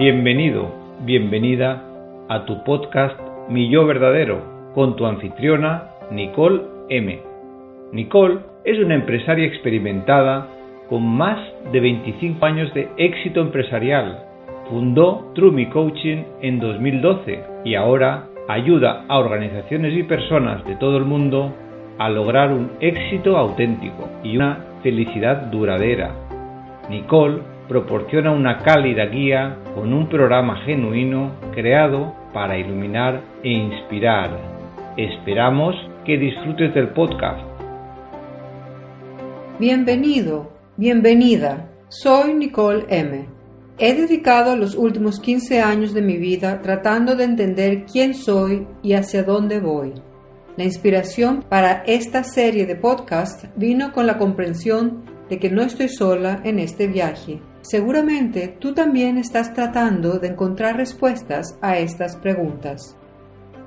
Bienvenido, bienvenida a tu podcast Mi Yo Verdadero con tu anfitriona Nicole M. Nicole es una empresaria experimentada con más de 25 años de éxito empresarial. Fundó True Coaching en 2012 y ahora ayuda a organizaciones y personas de todo el mundo a lograr un éxito auténtico y una felicidad duradera. Nicole proporciona una cálida guía con un programa genuino creado para iluminar e inspirar. Esperamos que disfrutes del podcast. Bienvenido, bienvenida. Soy Nicole M. He dedicado los últimos 15 años de mi vida tratando de entender quién soy y hacia dónde voy. La inspiración para esta serie de podcast vino con la comprensión de que no estoy sola en este viaje. Seguramente tú también estás tratando de encontrar respuestas a estas preguntas.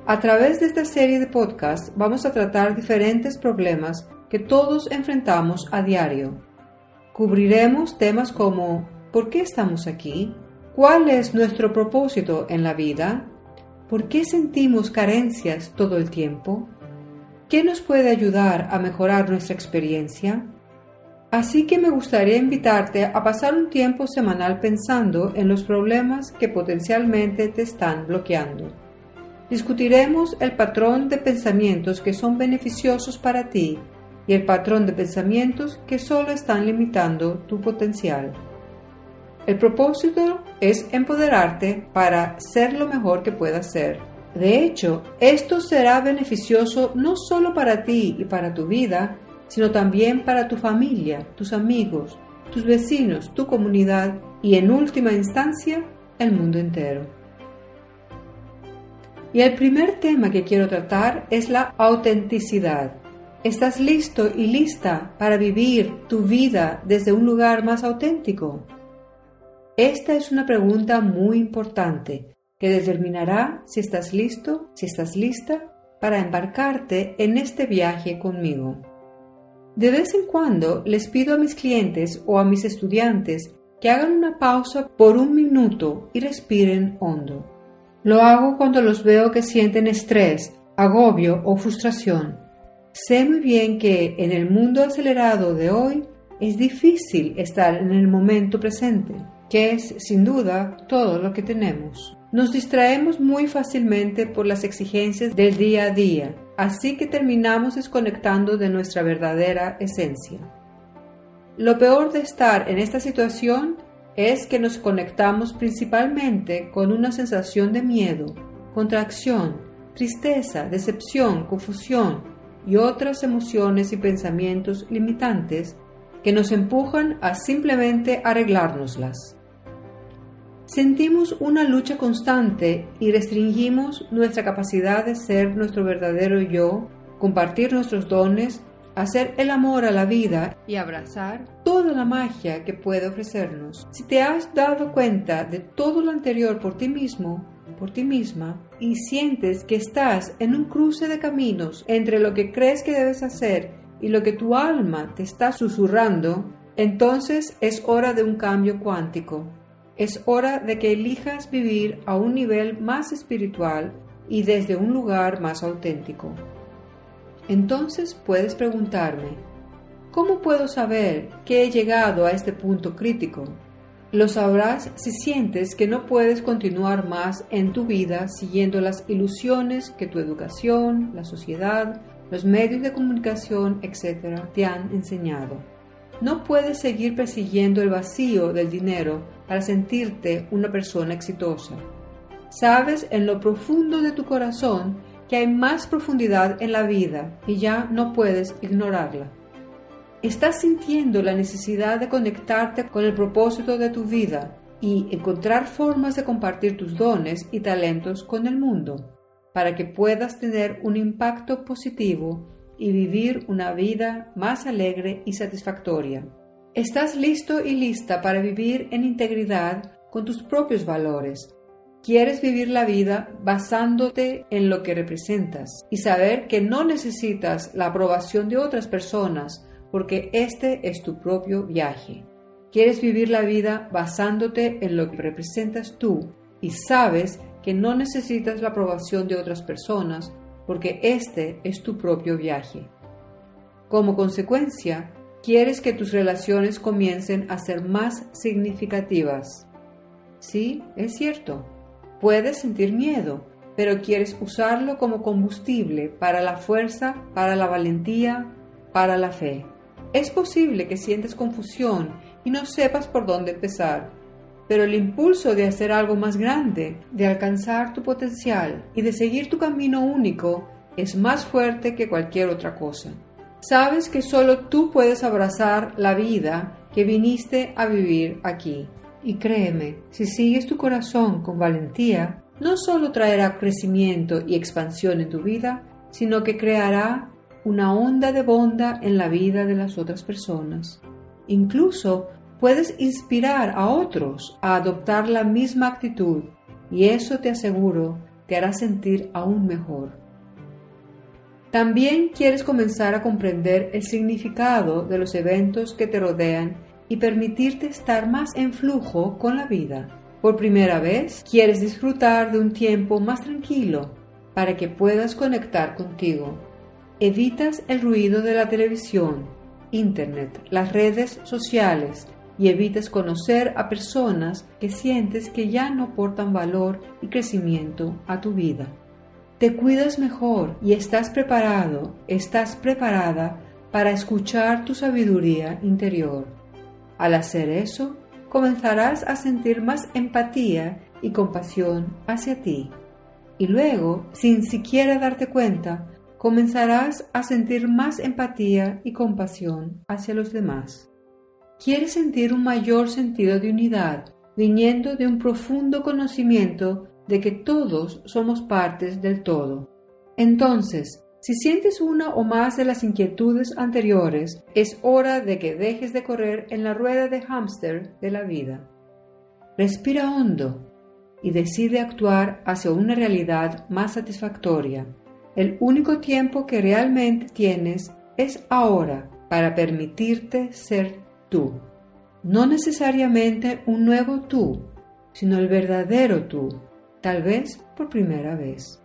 A través de esta serie de podcasts vamos a tratar diferentes problemas que todos enfrentamos a diario. Cubriremos temas como ¿por qué estamos aquí? ¿Cuál es nuestro propósito en la vida? ¿Por qué sentimos carencias todo el tiempo? ¿Qué nos puede ayudar a mejorar nuestra experiencia? Así que me gustaría invitarte a pasar un tiempo semanal pensando en los problemas que potencialmente te están bloqueando. Discutiremos el patrón de pensamientos que son beneficiosos para ti y el patrón de pensamientos que solo están limitando tu potencial. El propósito es empoderarte para ser lo mejor que puedas ser de hecho, esto será beneficioso no solo para ti y para tu vida, sino también para tu familia, tus amigos, tus vecinos, tu comunidad y en última instancia el mundo entero. Y el primer tema que quiero tratar es la autenticidad. ¿Estás listo y lista para vivir tu vida desde un lugar más auténtico? Esta es una pregunta muy importante que determinará si estás listo, si estás lista para embarcarte en este viaje conmigo. De vez en cuando les pido a mis clientes o a mis estudiantes que hagan una pausa por un minuto y respiren hondo. Lo hago cuando los veo que sienten estrés, agobio o frustración. Sé muy bien que en el mundo acelerado de hoy es difícil estar en el momento presente, que es sin duda todo lo que tenemos. Nos distraemos muy fácilmente por las exigencias del día a día, así que terminamos desconectando de nuestra verdadera esencia. Lo peor de estar en esta situación es que nos conectamos principalmente con una sensación de miedo, contracción, tristeza, decepción, confusión y otras emociones y pensamientos limitantes que nos empujan a simplemente arreglárnoslas. Sentimos una lucha constante y restringimos nuestra capacidad de ser nuestro verdadero yo, compartir nuestros dones, hacer el amor a la vida y abrazar toda la magia que puede ofrecernos. Si te has dado cuenta de todo lo anterior por ti mismo, por ti misma, y sientes que estás en un cruce de caminos entre lo que crees que debes hacer y lo que tu alma te está susurrando, entonces es hora de un cambio cuántico. Es hora de que elijas vivir a un nivel más espiritual y desde un lugar más auténtico. Entonces puedes preguntarme, ¿cómo puedo saber que he llegado a este punto crítico? Lo sabrás si sientes que no puedes continuar más en tu vida siguiendo las ilusiones que tu educación, la sociedad, los medios de comunicación, etc. te han enseñado. No puedes seguir persiguiendo el vacío del dinero para sentirte una persona exitosa. Sabes en lo profundo de tu corazón que hay más profundidad en la vida y ya no puedes ignorarla. Estás sintiendo la necesidad de conectarte con el propósito de tu vida y encontrar formas de compartir tus dones y talentos con el mundo para que puedas tener un impacto positivo y vivir una vida más alegre y satisfactoria. Estás listo y lista para vivir en integridad con tus propios valores. Quieres vivir la vida basándote en lo que representas y saber que no necesitas la aprobación de otras personas porque este es tu propio viaje. Quieres vivir la vida basándote en lo que representas tú y sabes que no necesitas la aprobación de otras personas porque este es tu propio viaje. Como consecuencia, quieres que tus relaciones comiencen a ser más significativas. Sí, es cierto. Puedes sentir miedo, pero quieres usarlo como combustible para la fuerza, para la valentía, para la fe. Es posible que sientes confusión y no sepas por dónde empezar, pero el impulso de hacer algo más grande, de alcanzar tu potencial y de seguir tu camino único es más fuerte que cualquier otra cosa. Sabes que solo tú puedes abrazar la vida que viniste a vivir aquí. Y créeme, si sigues tu corazón con valentía, no solo traerá crecimiento y expansión en tu vida, sino que creará una onda de bonda en la vida de las otras personas. Incluso puedes inspirar a otros a adoptar la misma actitud y eso te aseguro te hará sentir aún mejor. También quieres comenzar a comprender el significado de los eventos que te rodean y permitirte estar más en flujo con la vida. Por primera vez, quieres disfrutar de un tiempo más tranquilo para que puedas conectar contigo. Evitas el ruido de la televisión, internet, las redes sociales y evitas conocer a personas que sientes que ya no aportan valor y crecimiento a tu vida. Te cuidas mejor y estás preparado, estás preparada para escuchar tu sabiduría interior. Al hacer eso, comenzarás a sentir más empatía y compasión hacia ti. Y luego, sin siquiera darte cuenta, comenzarás a sentir más empatía y compasión hacia los demás. Quieres sentir un mayor sentido de unidad, viniendo de un profundo conocimiento de que todos somos partes del todo. Entonces, si sientes una o más de las inquietudes anteriores, es hora de que dejes de correr en la rueda de hámster de la vida. Respira hondo y decide actuar hacia una realidad más satisfactoria. El único tiempo que realmente tienes es ahora para permitirte ser tú. No necesariamente un nuevo tú, sino el verdadero tú, tal vez por primera vez.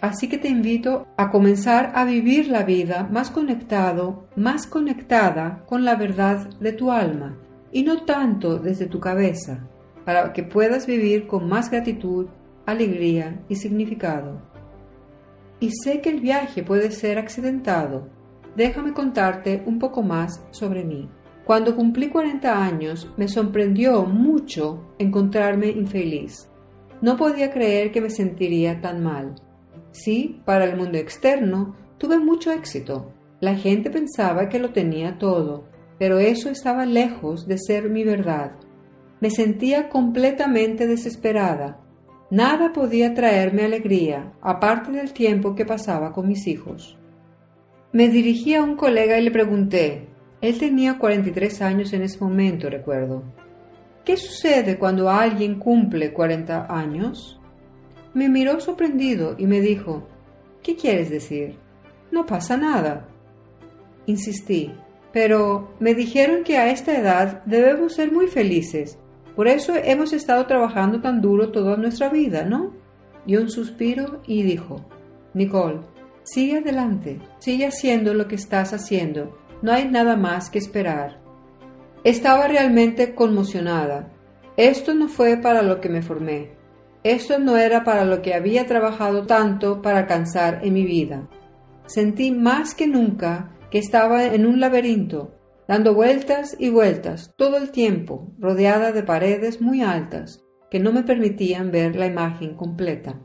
Así que te invito a comenzar a vivir la vida más conectado, más conectada con la verdad de tu alma y no tanto desde tu cabeza, para que puedas vivir con más gratitud, alegría y significado. Y sé que el viaje puede ser accidentado. Déjame contarte un poco más sobre mí. Cuando cumplí 40 años me sorprendió mucho encontrarme infeliz. No podía creer que me sentiría tan mal. Sí, para el mundo externo tuve mucho éxito. La gente pensaba que lo tenía todo, pero eso estaba lejos de ser mi verdad. Me sentía completamente desesperada. Nada podía traerme alegría, aparte del tiempo que pasaba con mis hijos. Me dirigí a un colega y le pregunté, él tenía 43 años en ese momento, recuerdo. ¿Qué sucede cuando alguien cumple 40 años? Me miró sorprendido y me dijo, ¿Qué quieres decir? No pasa nada. Insistí, pero me dijeron que a esta edad debemos ser muy felices. Por eso hemos estado trabajando tan duro toda nuestra vida, ¿no? Dio un suspiro y dijo, Nicole, sigue adelante, sigue haciendo lo que estás haciendo, no hay nada más que esperar. Estaba realmente conmocionada. Esto no fue para lo que me formé. Esto no era para lo que había trabajado tanto para alcanzar en mi vida. Sentí más que nunca que estaba en un laberinto, dando vueltas y vueltas todo el tiempo, rodeada de paredes muy altas que no me permitían ver la imagen completa.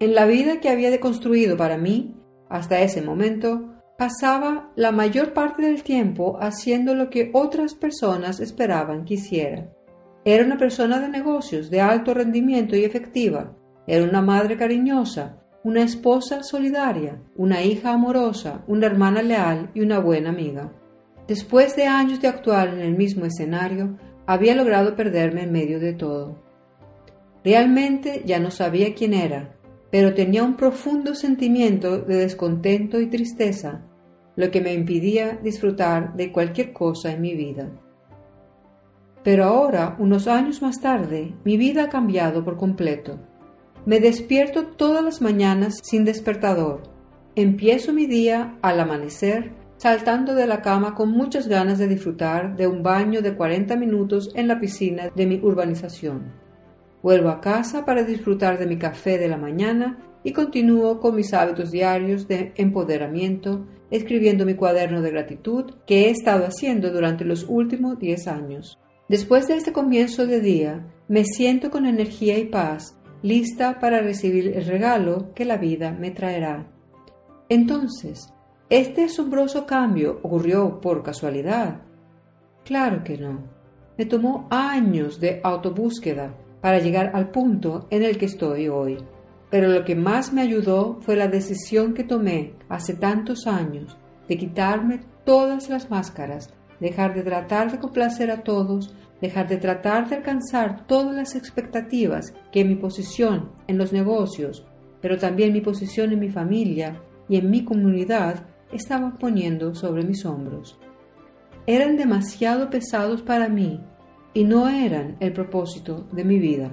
En la vida que había construido para mí, hasta ese momento, pasaba la mayor parte del tiempo haciendo lo que otras personas esperaban que hiciera. Era una persona de negocios de alto rendimiento y efectiva. Era una madre cariñosa, una esposa solidaria, una hija amorosa, una hermana leal y una buena amiga. Después de años de actuar en el mismo escenario, había logrado perderme en medio de todo. Realmente ya no sabía quién era, pero tenía un profundo sentimiento de descontento y tristeza, lo que me impidía disfrutar de cualquier cosa en mi vida. Pero ahora, unos años más tarde, mi vida ha cambiado por completo. Me despierto todas las mañanas sin despertador. Empiezo mi día al amanecer saltando de la cama con muchas ganas de disfrutar de un baño de 40 minutos en la piscina de mi urbanización. Vuelvo a casa para disfrutar de mi café de la mañana y continúo con mis hábitos diarios de empoderamiento, escribiendo mi cuaderno de gratitud que he estado haciendo durante los últimos 10 años. Después de este comienzo de día, me siento con energía y paz, lista para recibir el regalo que la vida me traerá. Entonces, ¿este asombroso cambio ocurrió por casualidad? Claro que no. Me tomó años de autobúsqueda para llegar al punto en el que estoy hoy. Pero lo que más me ayudó fue la decisión que tomé hace tantos años de quitarme todas las máscaras, dejar de tratar de complacer a todos, dejar de tratar de alcanzar todas las expectativas que mi posición en los negocios, pero también mi posición en mi familia y en mi comunidad estaban poniendo sobre mis hombros. Eran demasiado pesados para mí y no eran el propósito de mi vida.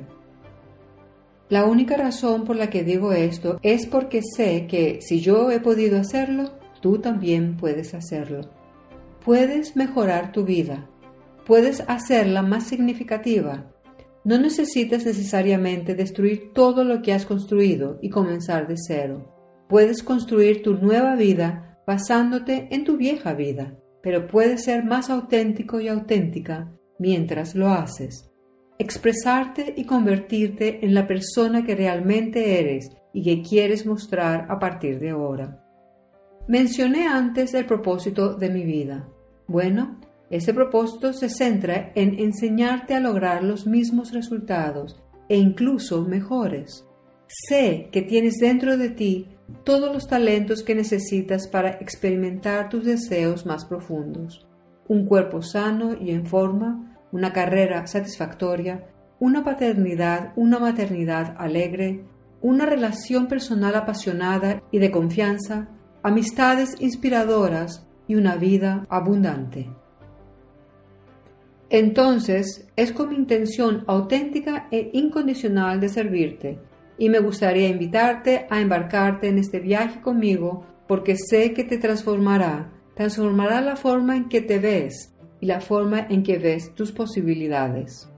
La única razón por la que digo esto es porque sé que si yo he podido hacerlo, tú también puedes hacerlo. Puedes mejorar tu vida, puedes hacerla más significativa. No necesitas necesariamente destruir todo lo que has construido y comenzar de cero. Puedes construir tu nueva vida basándote en tu vieja vida, pero puedes ser más auténtico y auténtica mientras lo haces. Expresarte y convertirte en la persona que realmente eres y que quieres mostrar a partir de ahora. Mencioné antes el propósito de mi vida. Bueno, ese propósito se centra en enseñarte a lograr los mismos resultados e incluso mejores. Sé que tienes dentro de ti todos los talentos que necesitas para experimentar tus deseos más profundos un cuerpo sano y en forma, una carrera satisfactoria, una paternidad, una maternidad alegre, una relación personal apasionada y de confianza, amistades inspiradoras y una vida abundante. Entonces, es con mi intención auténtica e incondicional de servirte, y me gustaría invitarte a embarcarte en este viaje conmigo porque sé que te transformará transformará la forma en que te ves la forma en que ves tus posibilidades.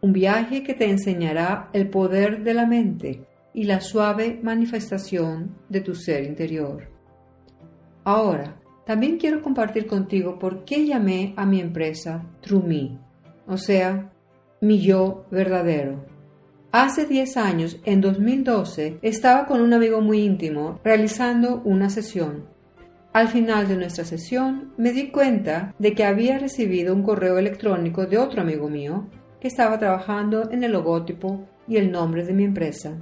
Un viaje que te enseñará el poder de la mente y la suave manifestación de tu ser interior. Ahora, también quiero compartir contigo por qué llamé a mi empresa True Me, o sea, mi yo verdadero. Hace 10 años, en 2012, estaba con un amigo muy íntimo realizando una sesión al final de nuestra sesión me di cuenta de que había recibido un correo electrónico de otro amigo mío que estaba trabajando en el logotipo y el nombre de mi empresa.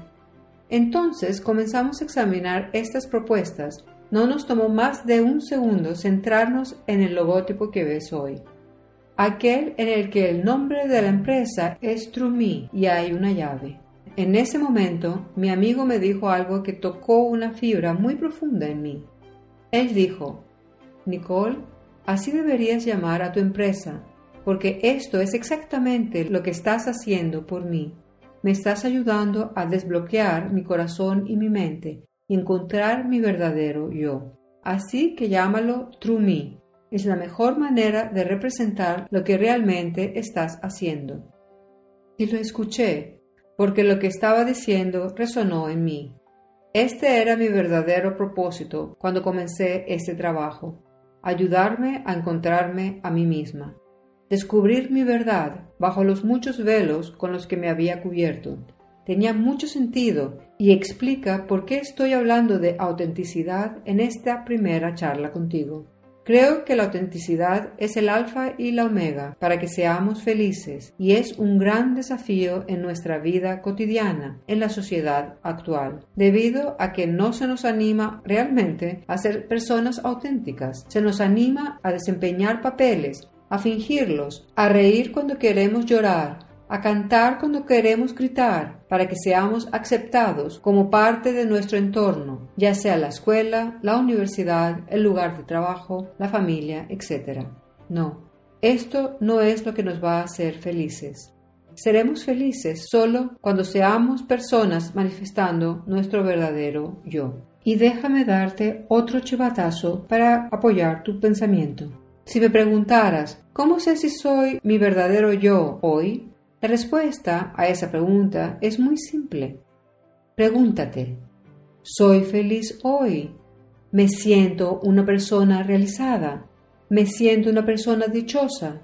Entonces comenzamos a examinar estas propuestas. No nos tomó más de un segundo centrarnos en el logotipo que ves hoy. Aquel en el que el nombre de la empresa es TrueMe y hay una llave. En ese momento, mi amigo me dijo algo que tocó una fibra muy profunda en mí. Él dijo, Nicole, así deberías llamar a tu empresa, porque esto es exactamente lo que estás haciendo por mí. Me estás ayudando a desbloquear mi corazón y mi mente y encontrar mi verdadero yo. Así que llámalo True Me. Es la mejor manera de representar lo que realmente estás haciendo. Y lo escuché, porque lo que estaba diciendo resonó en mí. Este era mi verdadero propósito cuando comencé este trabajo, ayudarme a encontrarme a mí misma, descubrir mi verdad bajo los muchos velos con los que me había cubierto. Tenía mucho sentido y explica por qué estoy hablando de autenticidad en esta primera charla contigo. Creo que la autenticidad es el alfa y la omega para que seamos felices y es un gran desafío en nuestra vida cotidiana, en la sociedad actual, debido a que no se nos anima realmente a ser personas auténticas, se nos anima a desempeñar papeles, a fingirlos, a reír cuando queremos llorar, a cantar cuando queremos gritar, para que seamos aceptados como parte de nuestro entorno, ya sea la escuela, la universidad, el lugar de trabajo, la familia, etc. No, esto no es lo que nos va a hacer felices. Seremos felices solo cuando seamos personas manifestando nuestro verdadero yo. Y déjame darte otro chivatazo para apoyar tu pensamiento. Si me preguntaras, ¿cómo sé si soy mi verdadero yo hoy? La respuesta a esa pregunta es muy simple. Pregúntate, ¿soy feliz hoy? ¿Me siento una persona realizada? ¿Me siento una persona dichosa?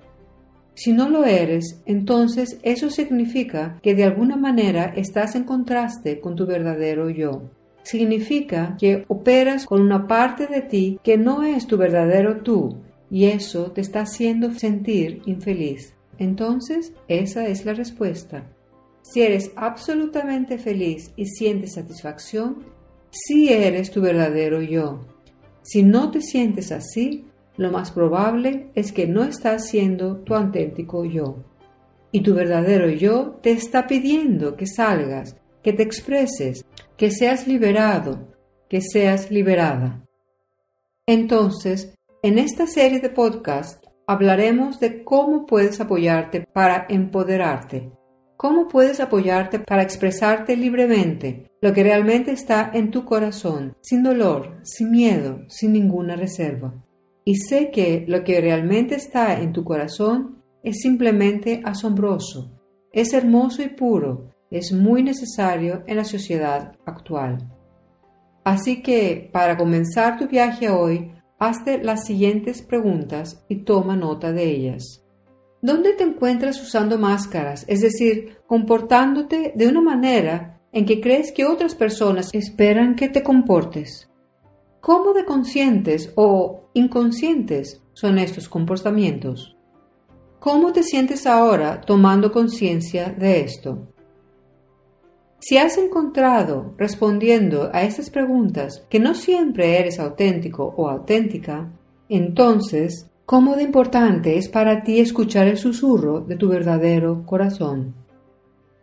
Si no lo eres, entonces eso significa que de alguna manera estás en contraste con tu verdadero yo. Significa que operas con una parte de ti que no es tu verdadero tú y eso te está haciendo sentir infeliz. Entonces, esa es la respuesta. Si eres absolutamente feliz y sientes satisfacción, sí eres tu verdadero yo. Si no te sientes así, lo más probable es que no estás siendo tu auténtico yo. Y tu verdadero yo te está pidiendo que salgas, que te expreses, que seas liberado, que seas liberada. Entonces, en esta serie de podcast hablaremos de cómo puedes apoyarte para empoderarte, cómo puedes apoyarte para expresarte libremente lo que realmente está en tu corazón, sin dolor, sin miedo, sin ninguna reserva y sé que lo que realmente está en tu corazón es simplemente asombroso, es hermoso y puro, es muy necesario en la sociedad actual. Así que, para comenzar tu viaje hoy, hazte las siguientes preguntas y toma nota de ellas. ¿Dónde te encuentras usando máscaras, es decir, comportándote de una manera en que crees que otras personas esperan que te comportes? ¿Cómo de conscientes o inconscientes son estos comportamientos? ¿Cómo te sientes ahora tomando conciencia de esto? Si has encontrado respondiendo a estas preguntas que no siempre eres auténtico o auténtica, entonces, ¿cómo de importante es para ti escuchar el susurro de tu verdadero corazón?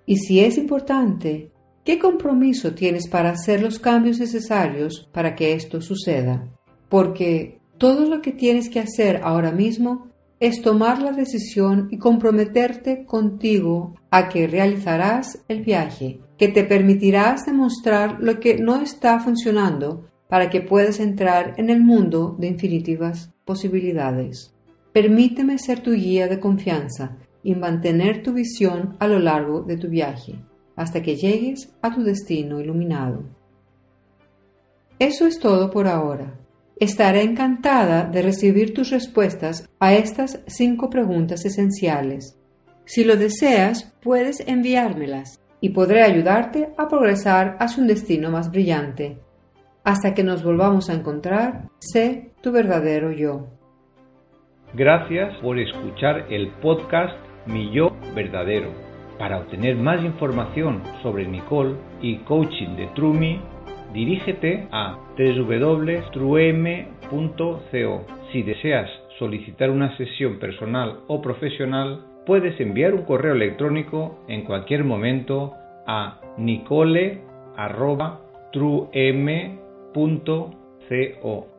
Y si es importante, ¿Qué compromiso tienes para hacer los cambios necesarios para que esto suceda? Porque todo lo que tienes que hacer ahora mismo es tomar la decisión y comprometerte contigo a que realizarás el viaje, que te permitirás demostrar lo que no está funcionando para que puedas entrar en el mundo de infinitivas posibilidades. Permíteme ser tu guía de confianza y mantener tu visión a lo largo de tu viaje hasta que llegues a tu destino iluminado. Eso es todo por ahora. Estaré encantada de recibir tus respuestas a estas cinco preguntas esenciales. Si lo deseas, puedes enviármelas y podré ayudarte a progresar hacia un destino más brillante. Hasta que nos volvamos a encontrar, sé tu verdadero yo. Gracias por escuchar el podcast Mi Yo Verdadero para obtener más información sobre Nicole y coaching de Trumi, dirígete a www.truem.co. Si deseas solicitar una sesión personal o profesional, puedes enviar un correo electrónico en cualquier momento a nicole.truem.co.